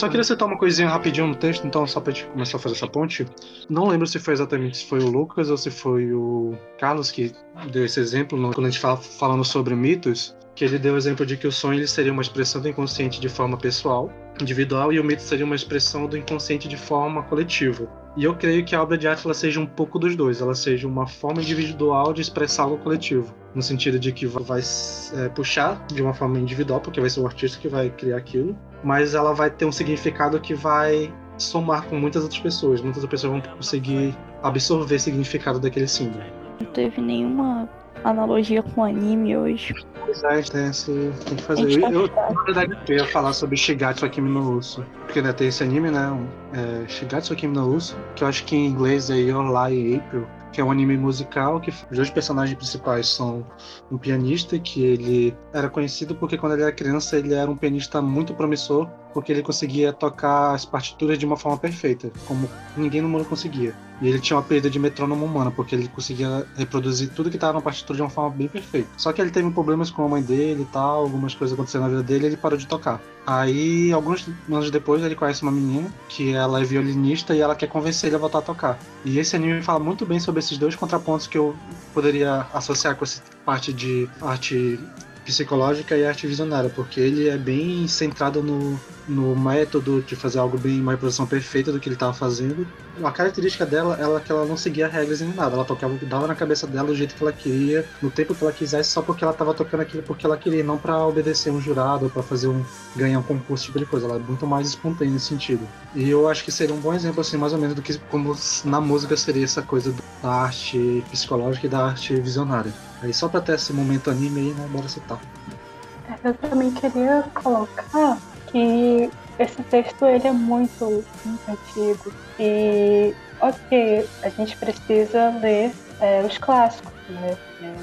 Só queria citar uma coisinha rapidinho no texto, então, só pra gente começar a fazer essa ponte. Não lembro se foi exatamente se foi o Lucas ou se foi o Carlos que deu esse exemplo, quando a gente fala falando sobre mitos, que ele deu o exemplo de que o sonho ele seria uma expressão do inconsciente de forma pessoal, individual, e o mito seria uma expressão do inconsciente de forma coletiva. E eu creio que a obra de arte ela seja um pouco dos dois, ela seja uma forma individual de expressar algo coletivo, no sentido de que vai é, puxar de uma forma individual, porque vai ser o artista que vai criar aquilo, mas ela vai ter um significado que vai somar com muitas outras pessoas, muitas outras pessoas vão conseguir absorver o significado daquele símbolo. Não teve nenhuma analogia com anime hoje. Pois é, esse, tem que fazer. Eu, eu, na verdade, eu ia falar sobre Shigatsu Akimi no Uso. Porque né, tem esse anime, né? Um, é, Shigatsu Akimi no Uso, que eu acho que em inglês é Your Lie April que é um anime musical que os dois personagens principais são um pianista que ele era conhecido porque quando ele era criança ele era um pianista muito promissor porque ele conseguia tocar as partituras de uma forma perfeita, como ninguém no mundo conseguia. E ele tinha uma perda de metrônomo humana, porque ele conseguia reproduzir tudo que estava na partitura de uma forma bem perfeita. Só que ele teve problemas com a mãe dele e tal, algumas coisas aconteceram na vida dele e ele parou de tocar. Aí, alguns anos depois, ele conhece uma menina que ela é violinista e ela quer convencer ele a voltar a tocar. E esse anime fala muito bem sobre esses dois contrapontos que eu poderia associar com essa parte de arte psicológica e arte visionária, porque ele é bem centrado no, no método de fazer algo bem, uma reprodução perfeita do que ele estava fazendo. A característica dela é que ela não seguia regras nem nada, ela tocava dava na cabeça dela do jeito que ela queria, no tempo que ela quisesse, só porque ela estava tocando aquilo porque ela queria, não para obedecer um jurado, para fazer um ganhar um concurso, tipo de coisa. Ela é muito mais espontânea nesse sentido. E eu acho que seria um bom exemplo, assim, mais ou menos do que como na música seria essa coisa da arte psicológica e da arte visionária. Aí só pra ter esse momento anime aí, né? Bora citar. Eu também queria colocar que esse texto ele é muito, muito antigo. E ok, a gente precisa ler é, os clássicos, né? É,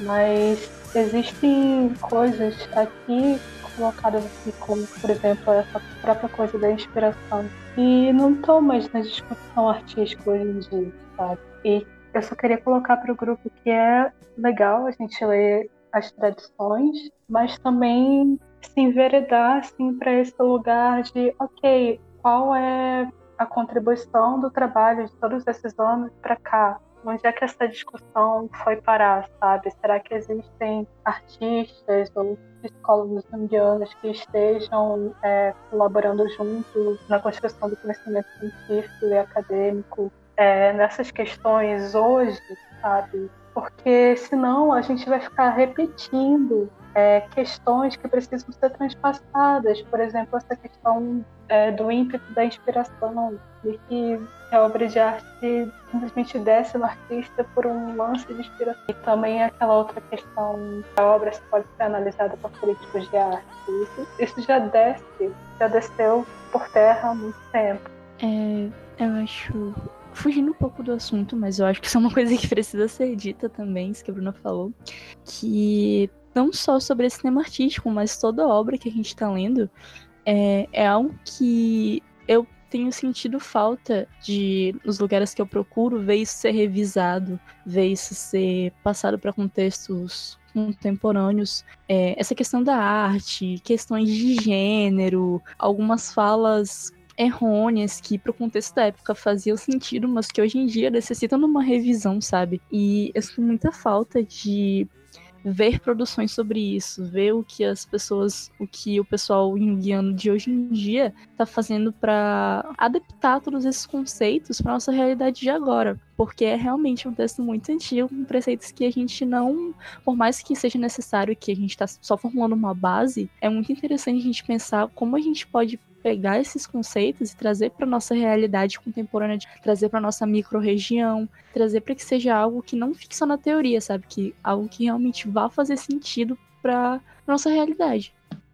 mas existem coisas aqui colocadas assim, como por exemplo essa própria coisa da inspiração. E não estão mais na discussão artística hoje em dia, sabe? E eu só queria colocar para o grupo que é legal a gente ler as tradições, mas também se enveredar assim, para esse lugar de, ok, qual é a contribuição do trabalho de todos esses anos para cá? Onde é que essa discussão foi parar, sabe? Será que existem artistas ou psicólogos indianos que estejam é, colaborando juntos na construção do conhecimento científico e acadêmico é, nessas questões hoje, sabe? Porque senão a gente vai ficar repetindo é, questões que precisam ser transpassadas. Por exemplo, essa questão é, do ímpeto da inspiração, de que a obra de arte simplesmente desce no artista por um lance de inspiração. E também aquela outra questão, a obra pode ser analisada por críticos de arte. Isso, isso já desce, já desceu por terra há muito tempo. É, eu acho fugindo um pouco do assunto, mas eu acho que isso é uma coisa que precisa ser dita também, isso que a Bruna falou, que não só sobre esse cinema artístico, mas toda obra que a gente está lendo é, é algo que eu tenho sentido falta de, nos lugares que eu procuro, ver isso ser revisado, ver isso ser passado para contextos contemporâneos. É, essa questão da arte, questões de gênero, algumas falas errôneas que pro contexto da época faziam sentido, mas que hoje em dia necessitam de uma revisão, sabe? E eu sinto muita falta de ver produções sobre isso, ver o que as pessoas, o que o pessoal junguiano de hoje em dia está fazendo para adaptar todos esses conceitos para nossa realidade de agora, porque é realmente um texto muito antigo, com preceitos que a gente não, por mais que seja necessário que a gente está só formulando uma base, é muito interessante a gente pensar como a gente pode pegar esses conceitos e trazer para nossa realidade contemporânea, trazer para nossa micro-região, trazer para que seja algo que não fique só na teoria, sabe? Que algo que realmente vá fazer sentido para nossa realidade.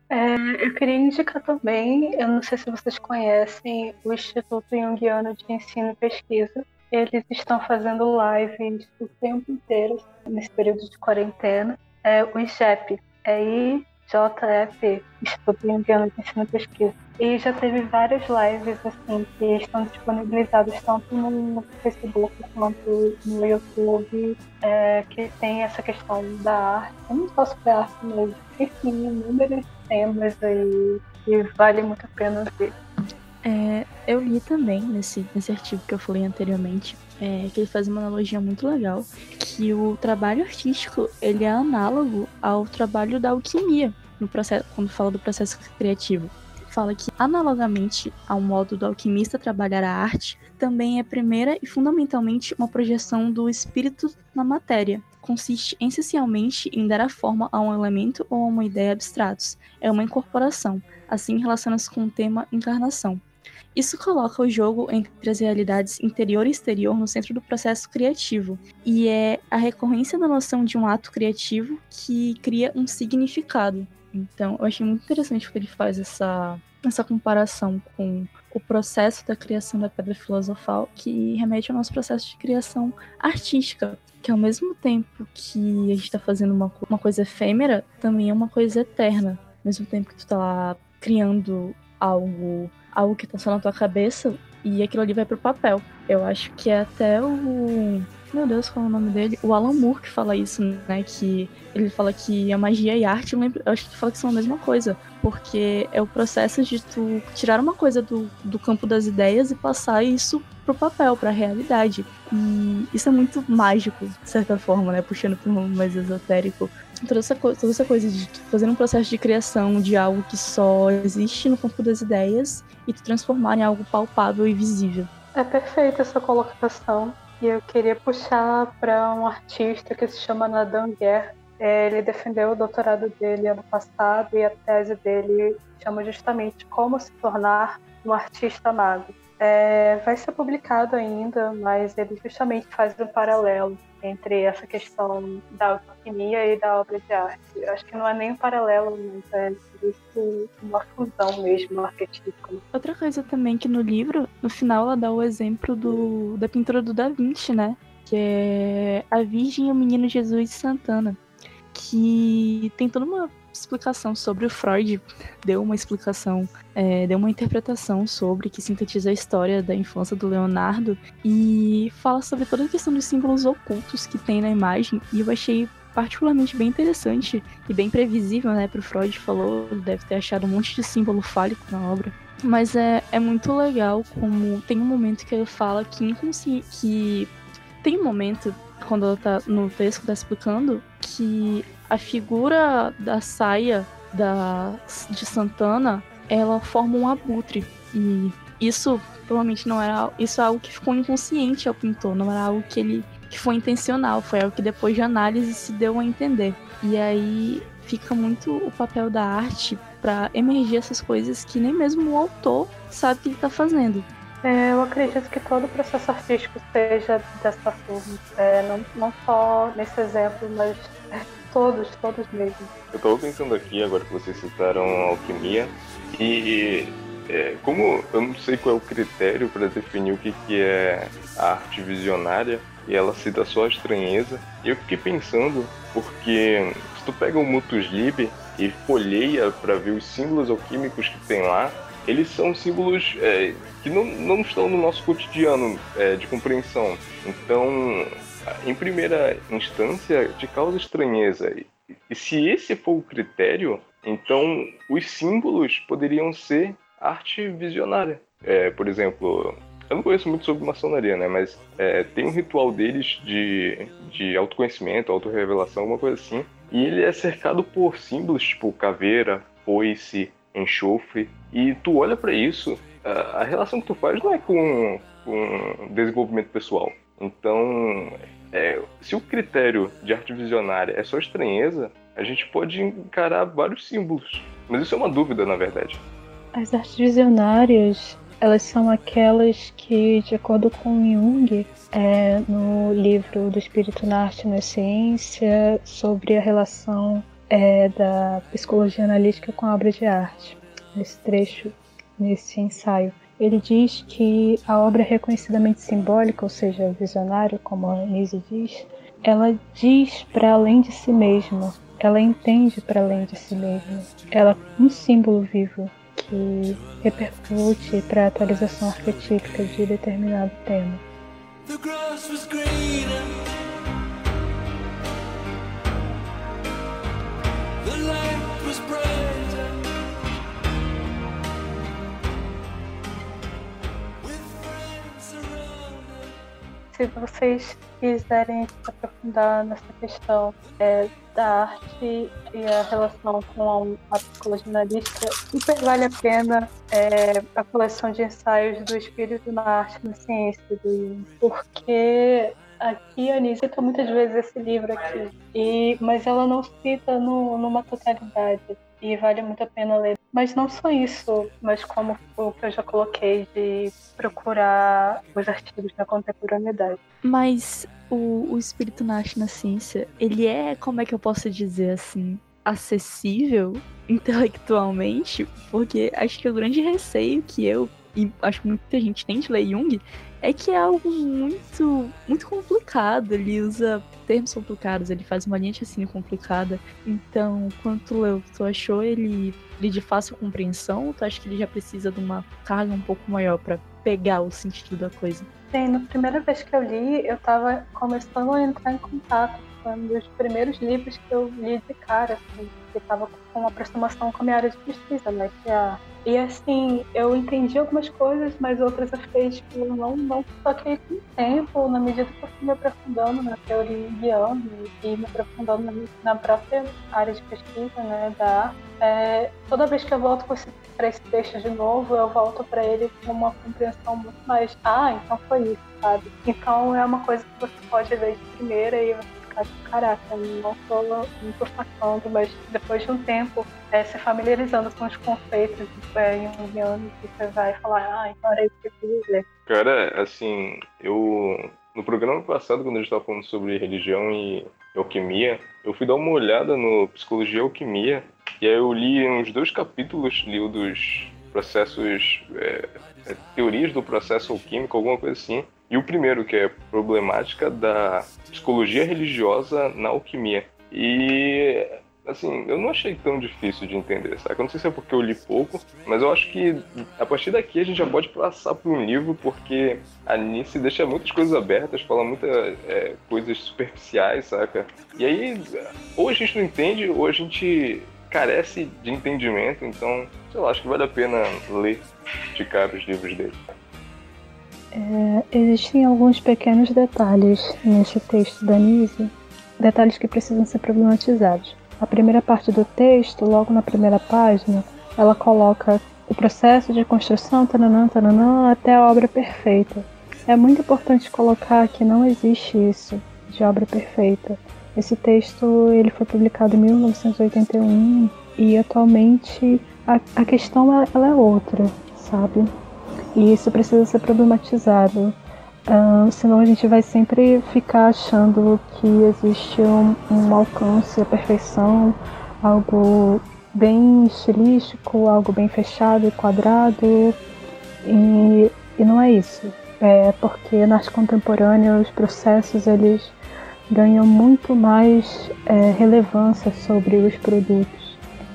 É, eu queria indicar também, eu não sei se vocês conhecem, o Instituto Jungiano de Ensino e Pesquisa. Eles estão fazendo lives o tempo inteiro, nesse período de quarentena. É o IGEP, é IJEP, Instituto Jungiano de Ensino e Pesquisa. E já teve várias lives assim que estão disponibilizadas tanto no Facebook quanto no YouTube, é, que tem essa questão da arte, não só sobre arte mesmo, enfim, inúmeros temas aí que vale muito a pena ver. É, eu li também nesse, nesse artigo que eu falei anteriormente, é, que ele faz uma analogia muito legal, que o trabalho artístico ele é análogo ao trabalho da alquimia no processo, quando fala do processo criativo fala que, analogamente ao modo do alquimista trabalhar a arte, também é primeira e fundamentalmente uma projeção do espírito na matéria. Consiste essencialmente em dar a forma a um elemento ou a uma ideia abstratos. É uma incorporação, assim relaciona-se com o tema encarnação. Isso coloca o jogo entre as realidades interior e exterior no centro do processo criativo, e é a recorrência da noção de um ato criativo que cria um significado. Então, eu achei muito interessante que ele faz essa, essa comparação com o processo da criação da pedra filosofal, que remete ao nosso processo de criação artística, que ao mesmo tempo que a gente está fazendo uma, uma coisa efêmera, também é uma coisa eterna. Ao mesmo tempo que tu está criando algo, algo que está só na tua cabeça, e aquilo ali vai pro papel. Eu acho que é até o meu Deus, qual é o nome dele? O Alan Moore que fala isso, né? Que ele fala que a magia e a arte, eu, lembro, eu acho que fala que são a mesma coisa. Porque é o processo de tu tirar uma coisa do, do campo das ideias e passar isso pro papel, pra realidade. E isso é muito mágico, de certa forma, né? Puxando pro um mais esotérico. Toda essa, toda essa coisa de fazer um processo de criação de algo que só existe no campo das ideias e transformar em algo palpável e visível. É perfeita essa colocação. E eu queria puxar para um artista que se chama Nadan Guerre. É, ele defendeu o doutorado dele ano passado e a tese dele chama justamente Como se tornar um artista mago. É, vai ser publicado ainda, mas ele justamente faz um paralelo entre essa questão da alquimia e da obra de arte. Eu acho que não é nem um paralelo, mas é uma fusão mesmo arquetípica. Outra coisa também que no livro, no final, ela dá o exemplo do, da pintura do Da Vinci, né? Que é a Virgem e o Menino Jesus de Santana. Que tem toda uma explicação sobre o Freud, deu uma explicação, é, deu uma interpretação sobre que sintetiza a história da infância do Leonardo e fala sobre toda a questão dos símbolos ocultos que tem na imagem. E eu achei particularmente bem interessante e bem previsível, né? Pro Freud falou, deve ter achado um monte de símbolo fálico na obra. Mas é, é muito legal como tem um momento que ele fala que inconsciente. que tem um momento, quando ela tá no texto tá explicando, que a figura da saia da, de Santana ela forma um abutre. E isso provavelmente não era. Isso é algo que ficou inconsciente ao pintor, não era algo que ele que foi intencional, foi algo que depois de análise se deu a entender. E aí fica muito o papel da arte para emergir essas coisas que nem mesmo o autor sabe que ele está fazendo. É, eu acredito que todo o processo artístico seja dessa forma. É, não, não só nesse exemplo, mas todos, todos mesmo. Eu estava pensando aqui, agora que vocês citaram alquimia, e é, como eu não sei qual é o critério para definir o que, que é a arte visionária, e ela cita só a estranheza. Eu fiquei pensando, porque se tu pega o Mutus Liber e folheia para ver os símbolos alquímicos que tem lá, eles são símbolos é, que não, não estão no nosso cotidiano é, de compreensão. Então, em primeira instância, te causa estranheza. E, se esse for o critério, então os símbolos poderiam ser arte visionária. É, por exemplo, eu não conheço muito sobre maçonaria, né? Mas é, tem um ritual deles de, de autoconhecimento, autorrevelação, alguma coisa assim. E ele é cercado por símbolos tipo caveira, foice, enxofre. E tu olha para isso, a, relação que tu faz não é com, com desenvolvimento pessoal. Então, é, se o critério de arte visionária é só estranheza, a gente pode encarar vários símbolos. Mas isso é uma dúvida, na verdade. As artes visionárias, elas são aquelas que, de acordo com Jung, é, no livro do Espírito na Arte e na Ciência, sobre a relação é, da psicologia analítica com a obra de arte. Nesse trecho, nesse ensaio, ele diz que a obra é reconhecidamente simbólica, ou seja, visionária, como a Nise diz, ela diz para além de si mesma, ela entende para além de si mesma, ela é um símbolo vivo que repercute para a atualização arquetípica de determinado tema. The grass was greener. The light was. Se vocês quiserem se aprofundar nessa questão é, da arte e a relação com a, psicologia analítica, super vale a pena é, a coleção de ensaios do Espírito na Arte e na Ciência do porque aqui a Anise cita muitas vezes esse livro aqui, e, mas ela não cita no, numa totalidade e vale muito a pena ler. Mas não só isso, mas como o que eu já coloquei de procurar os artigos da contemporaneidade. Mas o, o espírito nasce na ciência, ele é, como é que eu posso dizer assim, acessível intelectualmente? Porque acho que o grande receio que eu e acho que muita gente tem de ler Jung é que é algo muito, muito complicado. Ele usa termos complicados, ele faz uma linha de complicada. Então, quando tu leu, tu achou ele, ele de fácil compreensão tu acha que ele já precisa de uma carga um pouco maior para pegar o sentido da coisa? Sim, na primeira vez que eu li, eu tava começando a entrar em contato. Foi um dos primeiros livros que eu li de cara, assim, que tava com uma aproximação com a minha área de pesquisa, né? Que é a e assim, eu entendi algumas coisas, mas outras eu fiquei, tipo, não, não toquei com o tempo, na medida que eu fui me aprofundando na teoria guiando e me aprofundando na, na própria área de pesquisa, né, da arte. É, toda vez que eu volto para esse texto de novo, eu volto para ele com uma compreensão muito mais, ah, então foi isso, sabe? Então é uma coisa que você pode ler de primeira e você tipo, caraca, não tô, não tô mas depois de um tempo é, se familiarizando com os conceitos é, jungianos, você vai falar, ah, então era isso que eu queria Cara, assim, eu. No programa passado, quando a gente estava falando sobre religião e alquimia, eu fui dar uma olhada no Psicologia e Alquimia, e aí eu li uns dois capítulos, li o dos processos, é, é, teorias do processo alquímico, alguma coisa assim, e o primeiro, que é problemática da psicologia religiosa na alquimia. E assim, eu não achei tão difícil de entender, sabe? Eu não sei se é porque eu li pouco, mas eu acho que a partir daqui a gente já pode passar por um livro, porque a Nice deixa muitas coisas abertas, fala muitas é, coisas superficiais, saca? E aí, ou a gente não entende, ou a gente carece de entendimento, então, sei lá, acho que vale a pena ler de cara os livros dele. É, existem alguns pequenos detalhes nesse texto da Nise, detalhes que precisam ser problematizados. A primeira parte do texto, logo na primeira página, ela coloca o processo de construção tananã, tananã, até a obra perfeita. É muito importante colocar que não existe isso de obra perfeita. Esse texto ele foi publicado em 1981 e atualmente a, a questão ela, ela é outra, sabe? E isso precisa ser problematizado. Uh, senão a gente vai sempre ficar achando que existe um, um alcance, a perfeição, algo bem estilístico, algo bem fechado e quadrado. E, e não é isso. É porque na arte contemporânea os processos eles ganham muito mais é, relevância sobre os produtos.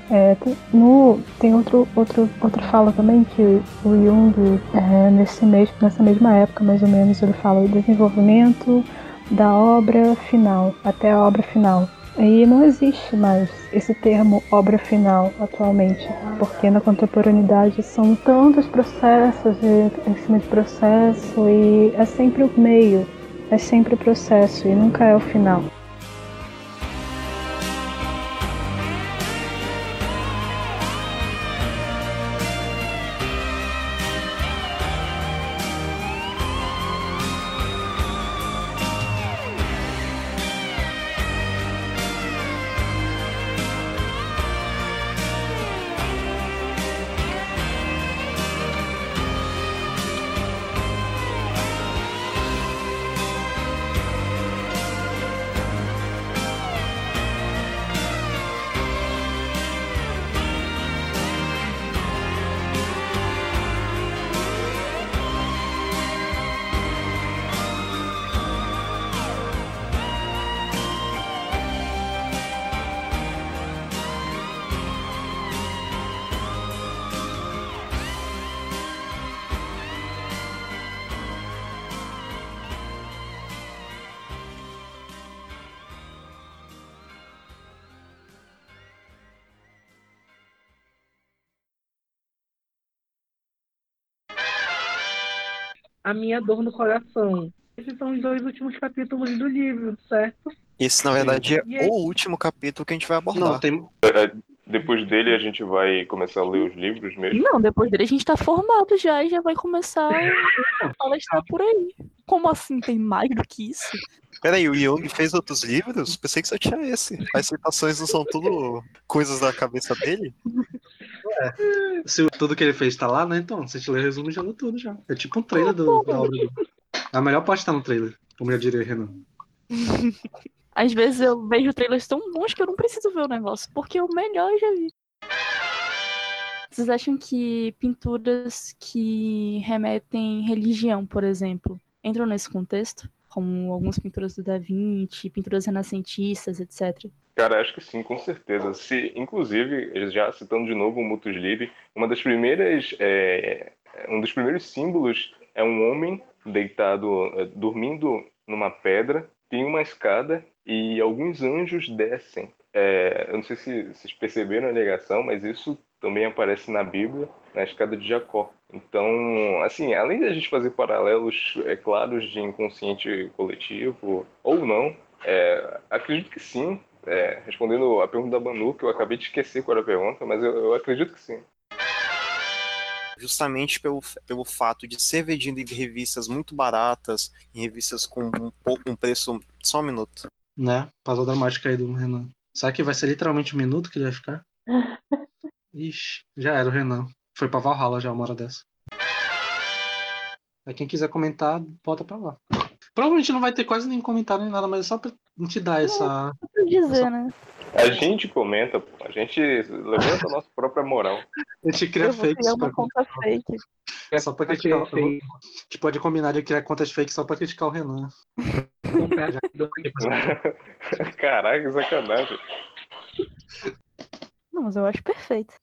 É, tem, no, tem outro, outro, outra fala também que o Jung, é, nesse mesmo, nessa mesma época, mais ou menos, ele fala do desenvolvimento da obra final, até a obra final. E não existe mais esse termo obra final atualmente, porque na contemporaneidade são tantos processos e em cima de processo e é sempre o meio, é sempre o processo e nunca é o final. Minha dor no coração. Esses são os dois últimos capítulos do livro, certo? Esse, na verdade, é o último capítulo que a gente vai abordar. Não, tem. Depois dele a gente vai começar a ler os livros mesmo. Não, depois dele a gente tá formado já e já vai começar a palestrar por aí. Como assim tem mais do que isso? Peraí, o Jung fez outros livros? Pensei que só tinha esse. As citações não são tudo coisas da cabeça dele? Se o- tudo que ele fez tá lá, né? Então, se a gente ler o resumo, já leu tudo já. É tipo um trailer do, da obra dele. A melhor parte tá no trailer, como já diria Renan. Às vezes eu vejo trailers tão bons que eu não preciso ver o negócio, porque o melhor eu já vi. Vocês acham que pinturas que remetem religião, por exemplo, entram nesse contexto? Como algumas pinturas do Da Vinci, pinturas renascentistas, etc. Cara, acho que sim, com certeza. Se, inclusive, já citando de novo o Mutus Livre, uma das primeiras, é, um dos primeiros símbolos é um homem deitado, é, dormindo numa pedra, tem uma escada e alguns anjos descem. É, eu não sei se vocês perceberam a ligação, mas isso também aparece na Bíblia, na escada de Jacó. Então, assim, além de a gente fazer paralelos é, claros de inconsciente coletivo, ou não, é, acredito que sim, é, respondendo a pergunta da Manu, que eu acabei de esquecer qual era a pergunta, mas eu, eu acredito que sim. Justamente pelo, pelo fato de ser vendido em revistas muito baratas, em revistas com um pouco um preço. Só um minuto. Né? Pausa dramática aí do Renan. Será que vai ser literalmente um minuto que ele vai ficar? Ixi, já era o Renan. Foi pra Valhalla já uma hora dessa. Aí quem quiser comentar, bota pra lá. Provavelmente não vai ter quase nenhum comentário nem nada, mas é só pra te dar essa. Dizer, né? A gente comenta, pô, a gente levanta a nossa própria moral. A gente cria fakes uma conta fake. só pra criticar. A gente pode combinar de criar contas fakes só pra criticar o Renan. Caraca, que sacanagem. Não, mas eu acho perfeito.